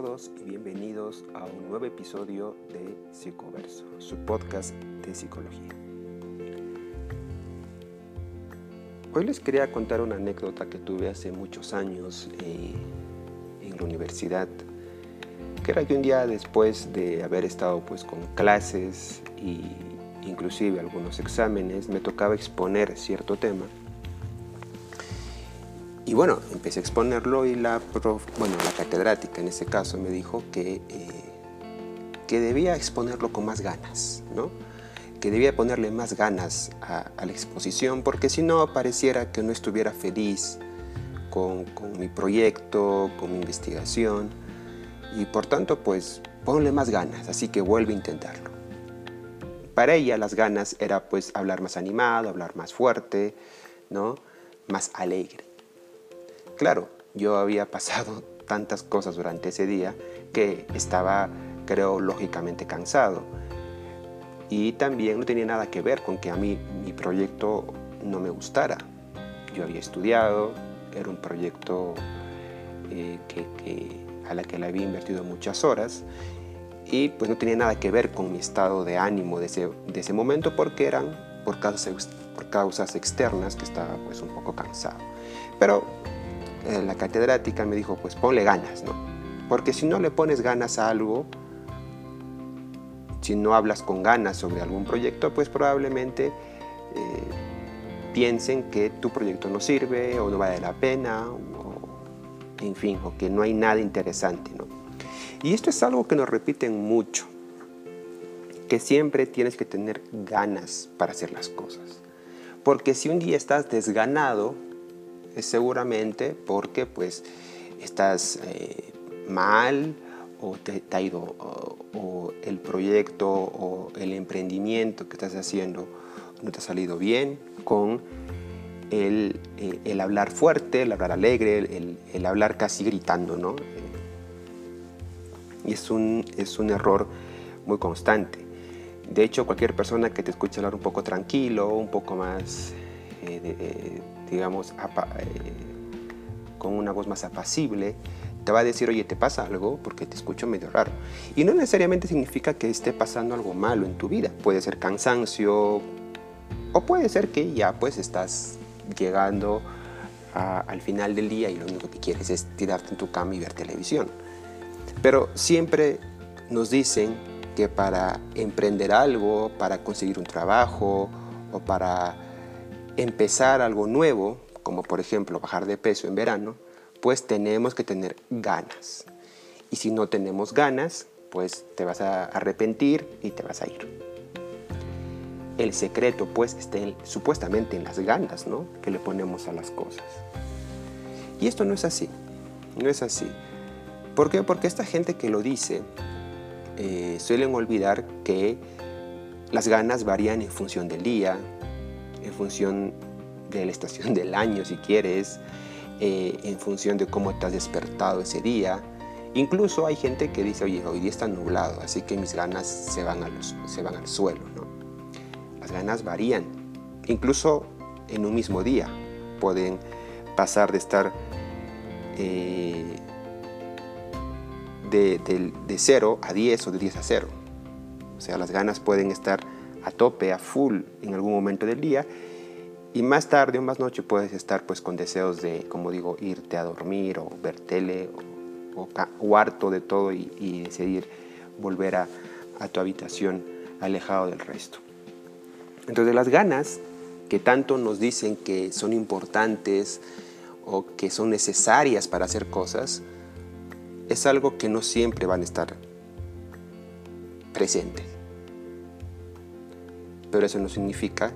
y bienvenidos a un nuevo episodio de Psicoverso, su podcast de psicología. Hoy les quería contar una anécdota que tuve hace muchos años eh, en la universidad, que era que un día después de haber estado pues con clases y inclusive algunos exámenes, me tocaba exponer cierto tema y bueno, empecé a exponerlo y la, bueno, la catedrática en ese caso me dijo que, eh, que debía exponerlo con más ganas, ¿no? que debía ponerle más ganas a, la exposición porque si no pareciera que no estuviera feliz con, con, mi proyecto, con mi investigación y por tanto pues ponle más ganas, así que vuelve a intentarlo. Para ella las ganas era pues hablar más animado, hablar más fuerte, ¿no? más alegre. Claro, yo había pasado tantas cosas durante ese día que estaba, creo, lógicamente cansado. Y también no tenía nada que ver con que a mí mi proyecto no me gustara. Yo había estudiado, era un proyecto eh, que, a la que le había invertido muchas horas y pues no tenía nada que ver con mi estado de ánimo de ese, de ese momento porque eran por causas, por causas externas que estaba pues un poco cansado. Pero eh, la catedrática me dijo, pues ponle ganas, ¿no? Porque si no le pones ganas a algo, si no hablas con ganas sobre algún proyecto, pues probablemente eh, piensen que tu proyecto no sirve o no vale la pena, o, en fin, o que no hay nada interesante, ¿no? Y esto es algo que nos repiten mucho, que siempre tienes que tener ganas para hacer las cosas. Porque si un día estás desganado, es seguramente porque pues estás eh, mal o te, ha ido o, el proyecto o el emprendimiento que estás haciendo no te ha salido bien con el, eh, hablar fuerte, el hablar alegre, el, el hablar casi gritando, ¿no? Y es un, es un error muy constante. De hecho, cualquier persona que te escuche hablar un poco tranquilo, un poco más eh, digamos, eh, con una voz más apacible, te va a decir, oye, ¿te pasa algo? Porque te escucho medio raro. Y no necesariamente significa que esté pasando algo malo en tu vida. Puede ser cansancio o puede ser que ya pues estás llegando al final del día y lo único que quieres es tirarte en tu cama y ver televisión. Pero siempre nos dicen que para emprender algo, para conseguir un trabajo o para empezar algo nuevo, como por ejemplo bajar de peso en verano, pues tenemos que tener ganas. Y si no tenemos ganas, pues te vas a arrepentir y te vas a ir. El secreto pues está supuestamente en las ganas ¿no? que le ponemos a las cosas. Y esto no es así, no es así. ¿Por qué? Porque esta gente que lo dice eh, suelen olvidar que las ganas varían en función del día, en función de la estación del año, si quieres, eh, en función de cómo has despertado ese día. Incluso hay gente que dice, oye, hoy día está nublado, así que mis ganas se van, se van al suelo. ¿no? Las ganas varían, incluso en un mismo día. Pueden pasar de estar eh, de, de 0 a 10 o de 10 a 0. O sea, las ganas pueden estar a tope, a full en algún momento del día y más tarde o más noche puedes estar pues con deseos de, como digo, irte a dormir o ver tele o, harto de todo y, decidir volver a, a tu habitación alejado del resto. Entonces las ganas que tanto nos dicen que son importantes o que son necesarias para hacer cosas, es algo que no siempre van a estar presentes pero eso no significa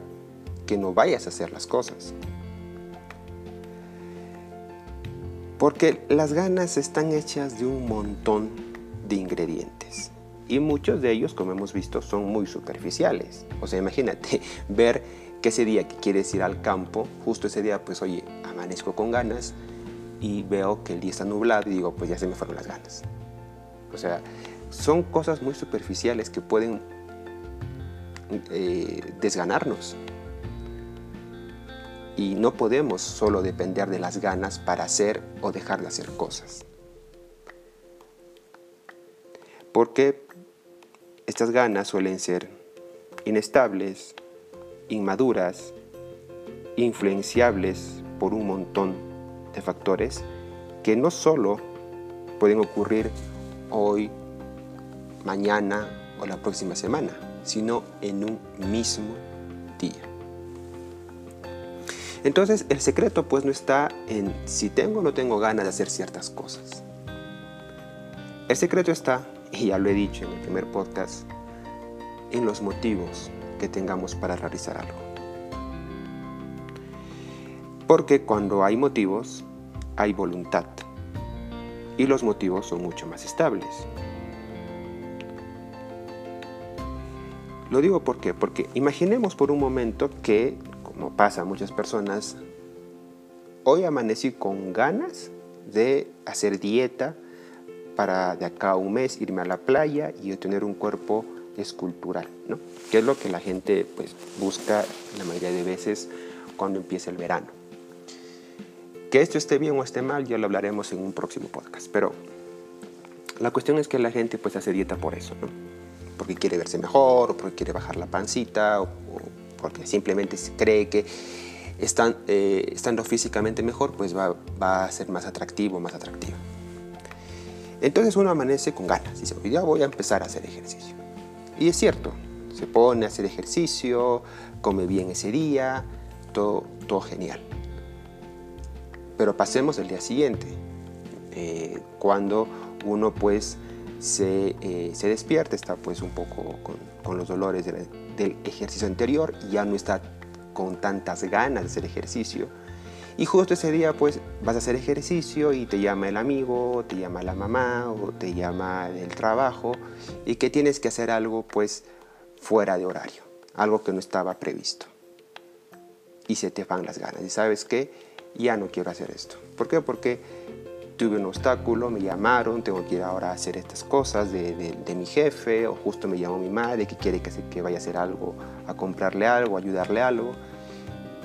que no vayas a hacer las cosas. Porque las ganas están hechas de un montón de ingredientes. Y muchos de ellos, como hemos visto, son muy superficiales. O sea, imagínate ver que ese día que quieres ir al campo, justo ese día, pues oye, amanezco con ganas y veo que el día está nublado y digo, pues ya se me fueron las ganas. O sea, son cosas muy superficiales que pueden eh, desganarnos. Y no podemos solo depender de las ganas para hacer o dejar de hacer cosas. Porque estas ganas suelen ser inestables, inmaduras, influenciables por un montón de factores que no solo pueden ocurrir hoy, mañana o la próxima semana, sino en un mismo día. Entonces el secreto pues no está en si tengo o no tengo ganas de hacer ciertas cosas. El secreto está, y ya lo he dicho en el primer podcast, en los motivos que tengamos para realizar algo. Porque cuando hay motivos, hay voluntad. Y los motivos son mucho más estables. Lo digo ¿por porque imaginemos por un momento que, como pasa a muchas personas, hoy amanecí con ganas de hacer dieta para de acá a un mes irme a la playa y tener un cuerpo escultural, ¿no? Que es lo que la gente pues, busca la mayoría de veces cuando empieza el verano. Que esto esté bien o esté mal, ya lo hablaremos en un próximo podcast. Pero la cuestión es que la gente pues hace dieta por eso, ¿no? Porque quiere verse mejor, o porque quiere bajar la pancita, o, porque simplemente cree que están, eh, estando físicamente mejor, pues va, va, a ser más atractivo, más atractivo. Entonces uno amanece con ganas, dice, ya voy a empezar a hacer ejercicio. Y es cierto, se pone a hacer ejercicio, come bien ese día, todo, todo genial. Pero pasemos el día siguiente, eh, cuando uno pues se, eh, se, despierta, está pues un poco con, los dolores del, del, ejercicio anterior y ya no está con tantas ganas de hacer ejercicio. Y justo ese día pues vas a hacer ejercicio y te llama el amigo, te llama la mamá o te llama el trabajo y que tienes que hacer algo pues fuera de horario, algo que no estaba previsto. Y se te van las ganas y sabes qué, ya no quiero hacer esto. ¿Por qué? Porque tuve un obstáculo, me llamaron, tengo que ir ahora a hacer estas cosas de, mi jefe, o justo me llamó mi madre que quiere que, que vaya a hacer algo, a comprarle algo, a ayudarle algo,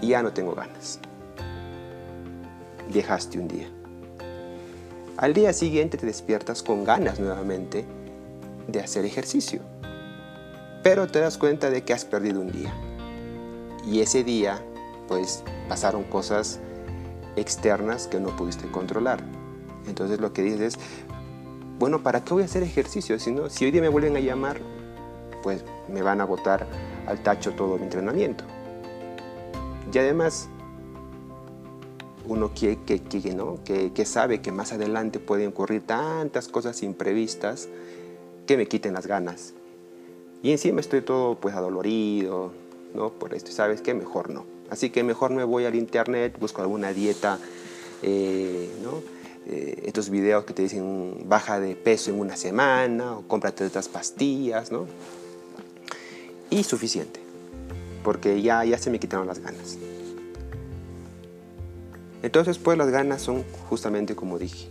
y ya no tengo ganas. Dejaste un día. Al día siguiente te despiertas con ganas nuevamente de hacer ejercicio, pero te das cuenta de que has perdido un día. Y ese día, pues, pasaron cosas externas que no pudiste controlar. Entonces lo que dices es, bueno, ¿para qué voy a hacer ejercicio? Si, no, si hoy día me vuelven a llamar, pues me van a botar al tacho todo mi entrenamiento. Y además, uno que, que, que, ¿no? que, que sabe que más adelante pueden ocurrir tantas cosas imprevistas que me quiten las ganas. Y encima estoy todo pues adolorido, ¿no? Por esto, ¿sabes qué? Mejor no. Así que mejor me voy al internet, busco alguna dieta, eh, ¿no? Eh, estos videos que te dicen baja de peso en una semana o cómprate estas pastillas, ¿no? Y suficiente, porque ya, ya se me quitaron las ganas. Entonces, pues las ganas son justamente como dije,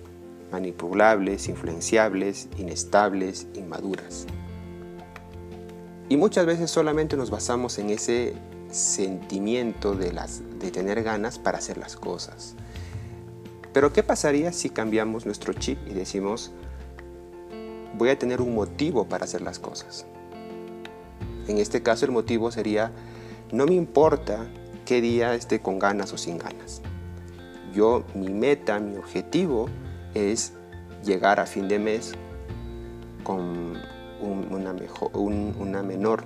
manipulables, influenciables, inestables, inmaduras. Y muchas veces solamente nos basamos en ese sentimiento de, las, de tener ganas para hacer las cosas. Pero ¿qué pasaría si cambiamos nuestro chip y decimos, voy a tener un motivo para hacer las cosas? En este caso el motivo sería, no me importa qué día esté con ganas o sin ganas. Yo, mi meta, mi objetivo es llegar a fin de mes con un, una, una menor,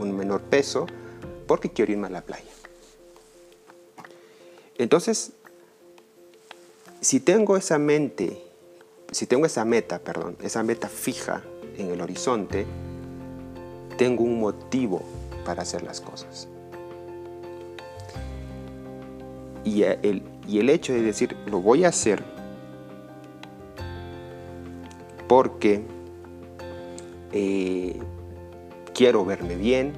un menor peso porque quiero irme a la playa. Entonces, si tengo esa mente, si tengo esa meta, perdón, esa meta fija en el horizonte, tengo un motivo para hacer las cosas. Y el, y el hecho de decir, lo voy a hacer porque eh, quiero verme bien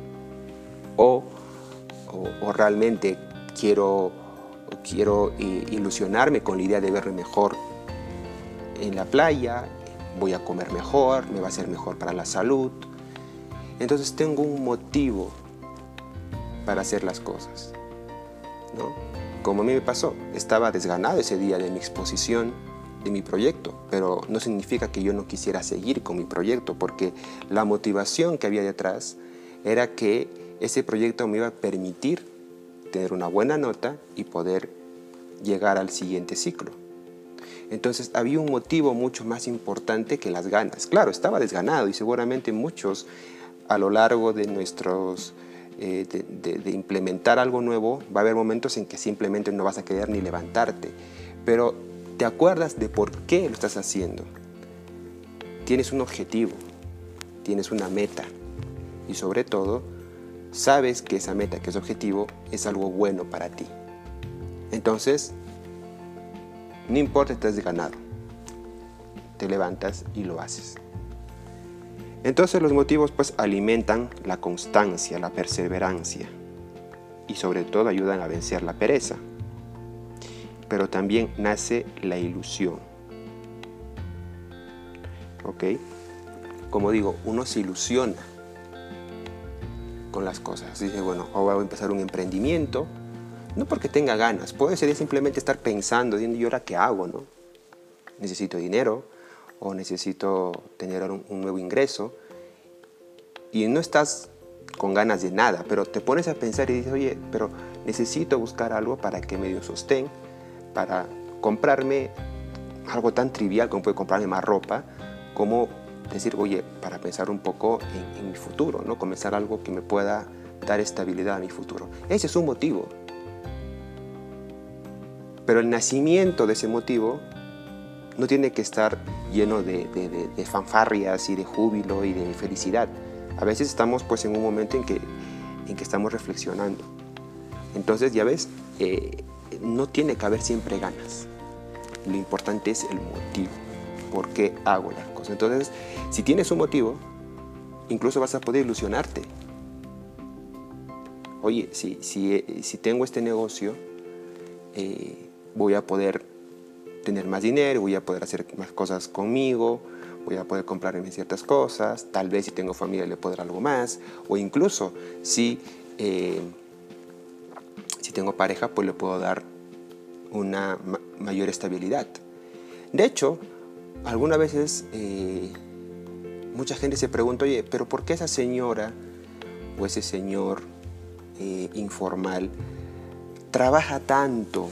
o o, realmente quiero, quiero eh, ilusionarme con la idea de verme mejor en la playa, voy a comer mejor, me va a ser mejor para la salud. Entonces tengo un motivo para hacer las cosas. ¿no? Como a mí me pasó, estaba desganado ese día de mi exposición de mi proyecto, pero no significa que yo no quisiera seguir con mi proyecto, porque la motivación que había detrás era que ese proyecto me iba a permitir tener una buena nota y poder llegar al siguiente ciclo. Entonces había un motivo mucho más importante que las ganas. Claro, estaba desganado y seguramente muchos a lo largo de nuestros eh, de, implementar algo nuevo, va a haber momentos en que simplemente no vas a querer ni levantarte. Pero te acuerdas de por qué lo estás haciendo. Tienes un objetivo, tienes una meta y sobre todo sabes que esa meta, que ese objetivo es algo bueno para ti. Entonces, no importa si estás ganado, te levantas y lo haces. Entonces los motivos pues alimentan la constancia, la perseverancia y sobre todo ayudan a vencer la pereza. Pero también nace la ilusión. ¿Ok? Como digo, uno se ilusiona con las cosas. Dice, bueno, ahora voy a empezar un emprendimiento, no porque tenga ganas, puede ser simplemente estar pensando, diciendo, ¿y ahora qué hago? No? Necesito dinero, o necesito tener un, nuevo ingreso y no estás con ganas de nada, pero te pones a pensar y dices, oye, pero necesito buscar algo para que me dio sostén, para comprarme algo tan trivial como puede comprarme más ropa, como decir, oye, para pensar un poco en, mi futuro, ¿no? Comenzar algo que me pueda dar estabilidad a mi futuro. Ese es un motivo. Pero el nacimiento de ese motivo no tiene que estar lleno de, fanfarrias y de júbilo y de felicidad. A veces estamos pues en un momento en que, en que estamos reflexionando. Entonces, ya ves, eh, no tiene que haber siempre ganas. Lo importante es el motivo. ¿Por qué hago las cosas? Entonces, si tienes un motivo, incluso vas a poder ilusionarte. Oye, si, si, si tengo este negocio, eh, voy a poder tener más dinero, voy a poder hacer más cosas conmigo, voy a poder comprarme ciertas cosas, tal vez si tengo familia le dar algo más, o incluso si, eh, si tengo pareja, pues le puedo dar una mayor estabilidad. De hecho, algunas veces eh, mucha gente se pregunta, oye, pero ¿por qué esa señora o ese señor eh, informal trabaja tanto,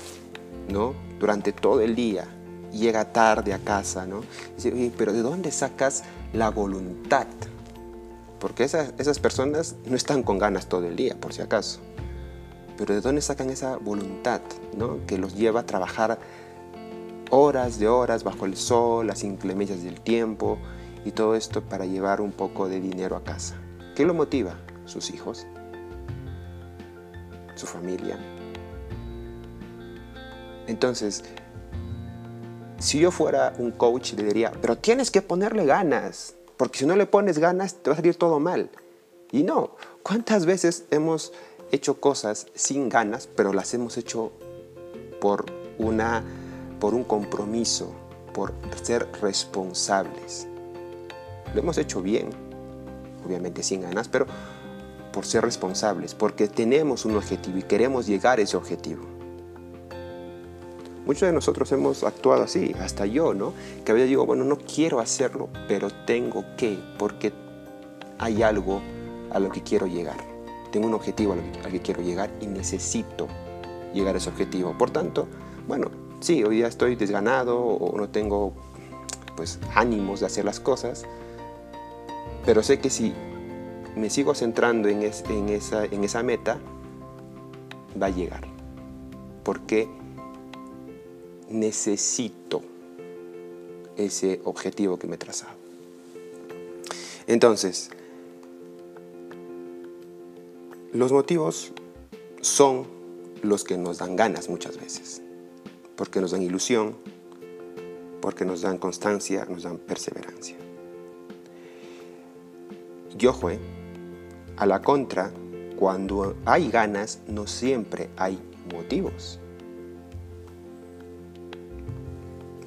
¿no? durante todo el día, llega tarde a casa, ¿no? Dice, pero ¿de dónde sacas la voluntad? Porque esas, esas personas no están con ganas todo el día, por si acaso. Pero ¿de dónde sacan esa voluntad, ¿no? Que los lleva a trabajar horas de horas bajo el sol, las inclemencias del tiempo y todo esto para llevar un poco de dinero a casa. ¿Qué lo motiva? Sus hijos, su familia, entonces, si yo fuera un coach, le diría, pero tienes que ponerle ganas, porque si no le pones ganas, te va a salir todo mal. Y no, ¿cuántas veces hemos hecho cosas sin ganas, pero las hemos hecho por, una, por un compromiso, por ser responsables? Lo hemos hecho bien, obviamente sin ganas, pero por ser responsables, porque tenemos un objetivo y queremos llegar a ese objetivo. Muchos de nosotros hemos actuado así, hasta yo, ¿no? Que a veces digo, bueno, no quiero hacerlo, pero tengo que, porque hay algo a lo que quiero llegar. Tengo un objetivo al que, quiero llegar y necesito llegar a ese objetivo. Por tanto, bueno, sí, hoy día estoy desganado o no tengo pues ánimos de hacer las cosas, pero sé que si me sigo centrando en, esa meta, va a llegar. Porque necesito ese objetivo que me he trazado. Entonces, los motivos son los que nos dan ganas muchas veces, porque nos dan ilusión, porque nos dan constancia, nos dan perseverancia. Y ojo, ¿eh? a la contra, cuando hay ganas, no siempre hay motivos.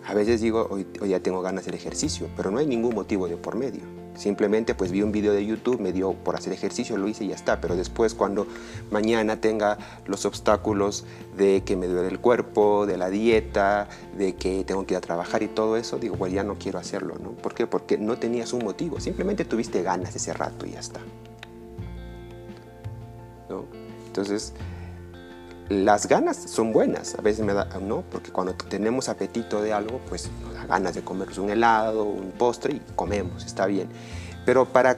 A veces digo, hoy, ya tengo ganas del ejercicio, pero no hay ningún motivo de por medio. Simplemente pues vi un video de YouTube, me dio por hacer ejercicio, lo hice y ya está. Pero después cuando mañana tenga los obstáculos de que me duele el cuerpo, de la dieta, de que tengo que ir a trabajar y todo eso, digo, bueno, ya no quiero hacerlo, ¿no? ¿Por qué? Porque no tenías un motivo, simplemente tuviste ganas ese rato y ya está. ¿No? Entonces, las ganas son buenas, a veces me da, ¿no? Porque cuando tenemos apetito de algo, pues nos da ganas de comernos un helado, un postre y comemos, está bien. Pero para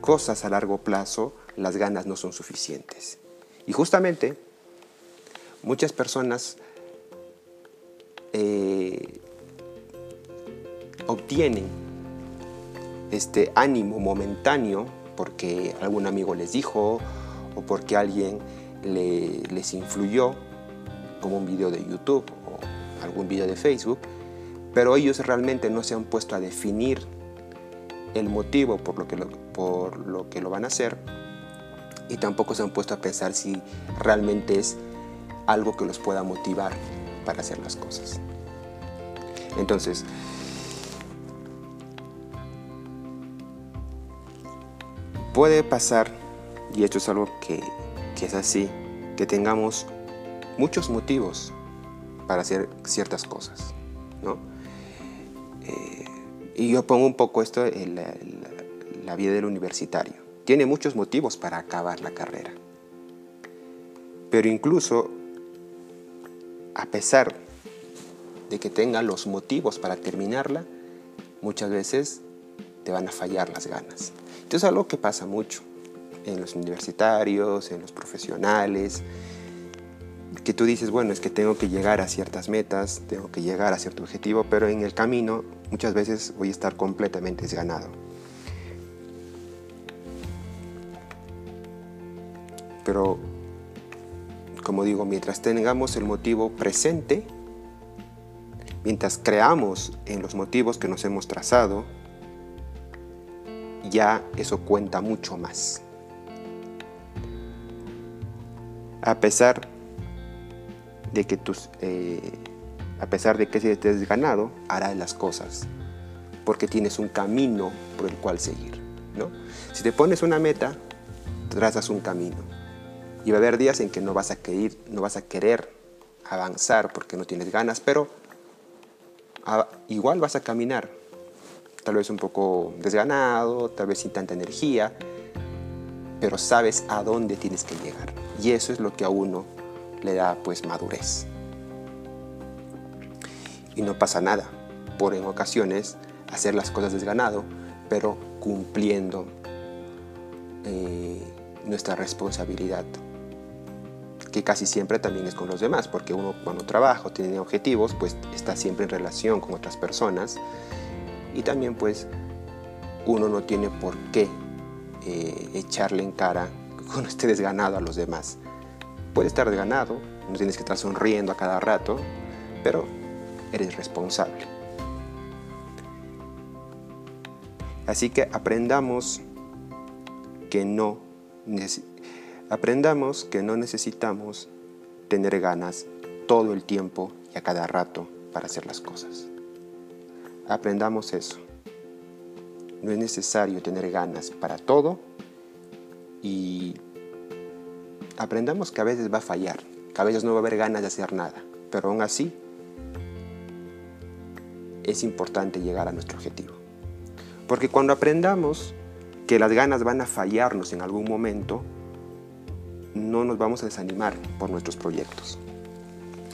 cosas a largo plazo, las ganas no son suficientes. Y justamente, muchas personas eh, obtienen este ánimo momentáneo porque algún amigo les dijo o porque alguien les influyó, como un video de YouTube o algún video de Facebook, pero ellos realmente no se han puesto a definir el motivo por lo que por lo, que lo van a hacer y tampoco se han puesto a pensar si realmente es algo que los pueda motivar para hacer las cosas. Entonces, puede pasar, y esto es algo que es así, que tengamos muchos motivos para hacer ciertas cosas, ¿no? Eh, y yo pongo un poco esto en la, vida del universitario. Tiene muchos motivos para acabar la carrera. Pero incluso, a pesar de que tenga los motivos para terminarla, muchas veces te van a fallar las ganas. Esto es algo que pasa mucho en los universitarios, en los profesionales, que tú dices, bueno, es que tengo que llegar a ciertas metas, tengo que llegar a cierto objetivo, pero en el camino muchas veces voy a estar completamente desganado. Pero, como digo, mientras tengamos el motivo presente, mientras creamos en los motivos que nos hemos trazado, ya eso cuenta mucho más. A pesar de que tus, eh, a pesar de que estés ganado, harás las cosas, porque tienes un camino por el cual seguir. ¿no? Si te pones una meta, trazas un camino. Y va a haber días en que no vas a querer, no vas a querer avanzar porque no tienes ganas, pero igual vas a caminar. Tal vez un poco desganado, tal vez sin tanta energía, pero sabes a dónde tienes que llegar. Y eso es lo que a uno le da pues madurez. Y no pasa nada por en ocasiones hacer las cosas desganado, pero cumpliendo eh, nuestra responsabilidad, que casi siempre también es con los demás, porque uno cuando trabaja tiene objetivos, pues está siempre en relación con otras personas y también pues uno no tiene por qué eh, echarle en cara cuando esté desganado a los demás. Puede estar desganado, no tienes que estar sonriendo a cada rato, pero eres responsable. Así que aprendamos que no aprendamos que no necesitamos tener ganas todo el tiempo y a cada rato para hacer las cosas. Aprendamos eso. No es necesario tener ganas para todo y aprendamos que a veces va a fallar, que a veces no va a haber ganas de hacer nada, pero aún así es importante llegar a nuestro objetivo. Porque cuando aprendamos que las ganas van a fallarnos en algún momento, no nos vamos a desanimar por nuestros proyectos.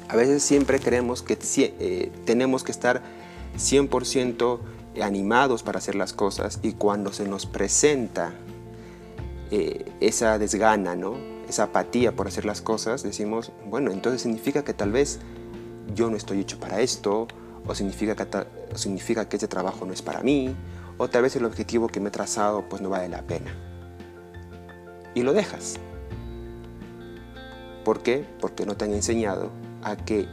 A veces siempre creemos que eh, tenemos que estar 100% animados para hacer las cosas y cuando se nos presenta eh, esa desgana, ¿no? esa apatía por hacer las cosas, decimos, bueno, entonces significa que tal vez yo no estoy hecho para esto, o significa que, significa que este trabajo no es para mí, o tal vez el objetivo que me he trazado pues no vale la pena. Y lo dejas. ¿Por qué? Porque no te han enseñado a que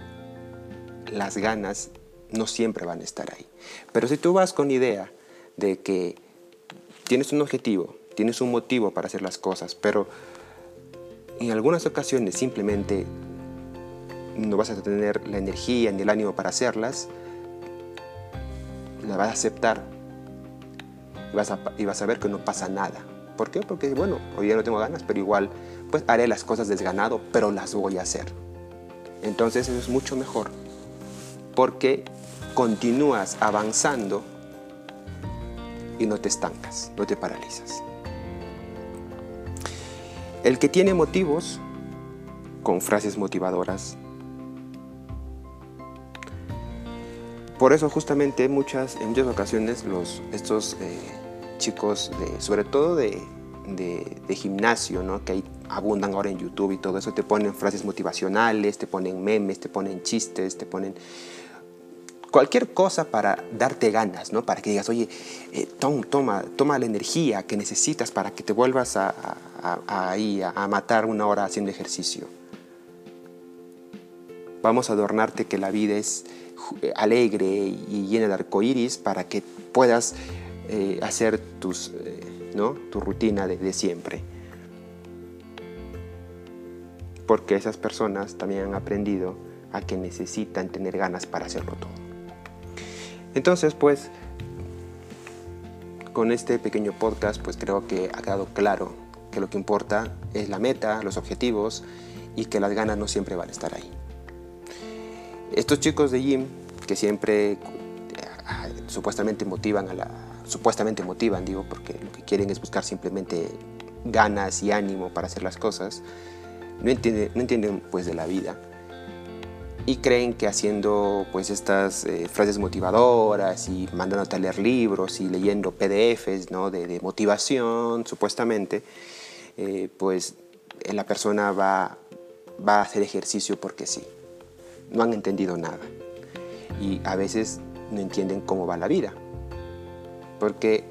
las ganas no siempre van a estar ahí. Pero si tú vas con idea de que tienes un objetivo, tienes un motivo para hacer las cosas, pero en algunas ocasiones simplemente no vas a tener la energía ni el ánimo para hacerlas, la vas a aceptar y vas, a, ver que no pasa nada. ¿Por qué? Porque, bueno, hoy día no tengo ganas, pero igual, pues haré las cosas desganado, pero las voy a hacer. Entonces eso es mucho mejor, porque continúas avanzando y no te estancas, no te paralizas. El que tiene motivos con frases motivadoras. Por eso justamente muchas, en muchas ocasiones estos eh, chicos, de, sobre todo de, gimnasio, ¿no? que abundan ahora en YouTube y todo eso, te ponen frases motivacionales, te ponen memes, te ponen chistes, te ponen cualquier cosa para darte ganas, ¿no? Para que digas, oye, eh, toma, toma la energía que necesitas para que te vuelvas a, matar una hora haciendo ejercicio. Vamos a adornarte que la vida es eh, alegre y llena de arcoíris para que puedas eh, hacer tus, ¿no? tu rutina de, de siempre. Porque esas personas también han aprendido a que necesitan tener ganas para hacerlo todo. Entonces, pues, con este pequeño podcast, pues creo que ha quedado claro que lo que importa es la meta, los objetivos y que las ganas no siempre van a estar ahí. Estos chicos de gym que siempre eh, supuestamente motivan a la supuestamente motivan, digo, porque lo que quieren es buscar simplemente ganas y ánimo para hacer las cosas, no entienden, no entienden pues de la vida y creen que haciendo pues estas eh, frases motivadoras y mandándote a leer libros y leyendo PDFs ¿no? de, motivación supuestamente, eh, pues la persona va, va a hacer ejercicio porque sí. No han entendido nada y a veces no entienden cómo va la vida, porque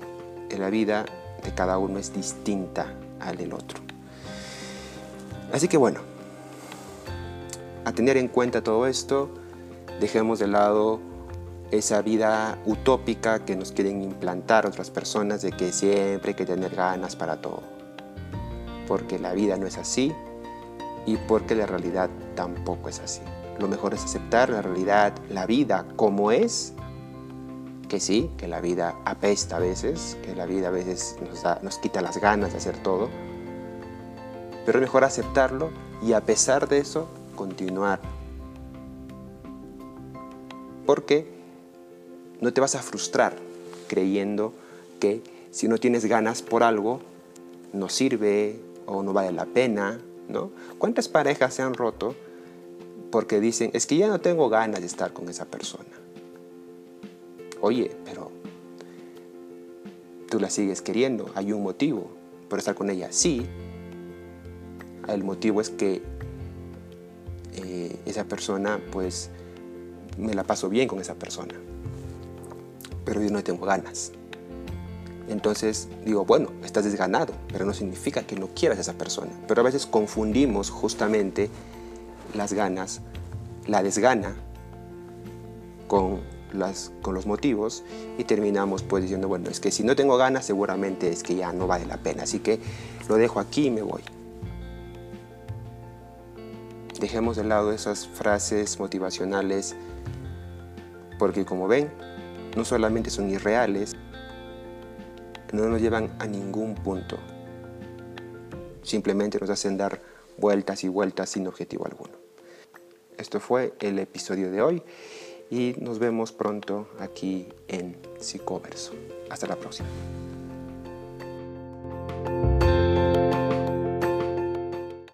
la vida de cada uno es distinta al del otro. Así que bueno, a tener en cuenta todo esto, dejemos de lado esa vida utópica que nos quieren implantar otras personas de que siempre hay que tener ganas para todo. Porque la vida no es así y porque la realidad tampoco es así. Lo mejor es aceptar la realidad, la vida como es, que sí, que la vida apesta a veces, que la vida a veces nos, nos quita las ganas de hacer todo, pero es mejor aceptarlo y a pesar de eso continuar. Porque no te vas a frustrar creyendo que si no tienes ganas por algo, no sirve o no vale la pena, ¿no? ¿Cuántas parejas se han roto porque dicen, es que ya no tengo ganas de estar con esa persona? Oye, pero tú la sigues queriendo, hay un motivo por estar con ella. Sí, el motivo es que eh, esa persona, pues me la paso bien con esa persona, pero yo no tengo ganas. Entonces digo, bueno, estás desganado, pero no significa que no quieras a esa persona. Pero a veces confundimos justamente las ganas, la desgana con, las, con los motivos y terminamos pues diciendo, bueno, es que si no tengo ganas seguramente es que ya no vale la pena. Así que lo dejo aquí y me voy. Dejemos de lado esas frases motivacionales porque como ven, no solamente son irreales, no nos llevan a ningún punto. Simplemente nos hacen dar vueltas y vueltas sin objetivo alguno. Esto fue el episodio de hoy y nos vemos pronto aquí en Psicoverso. Hasta la próxima.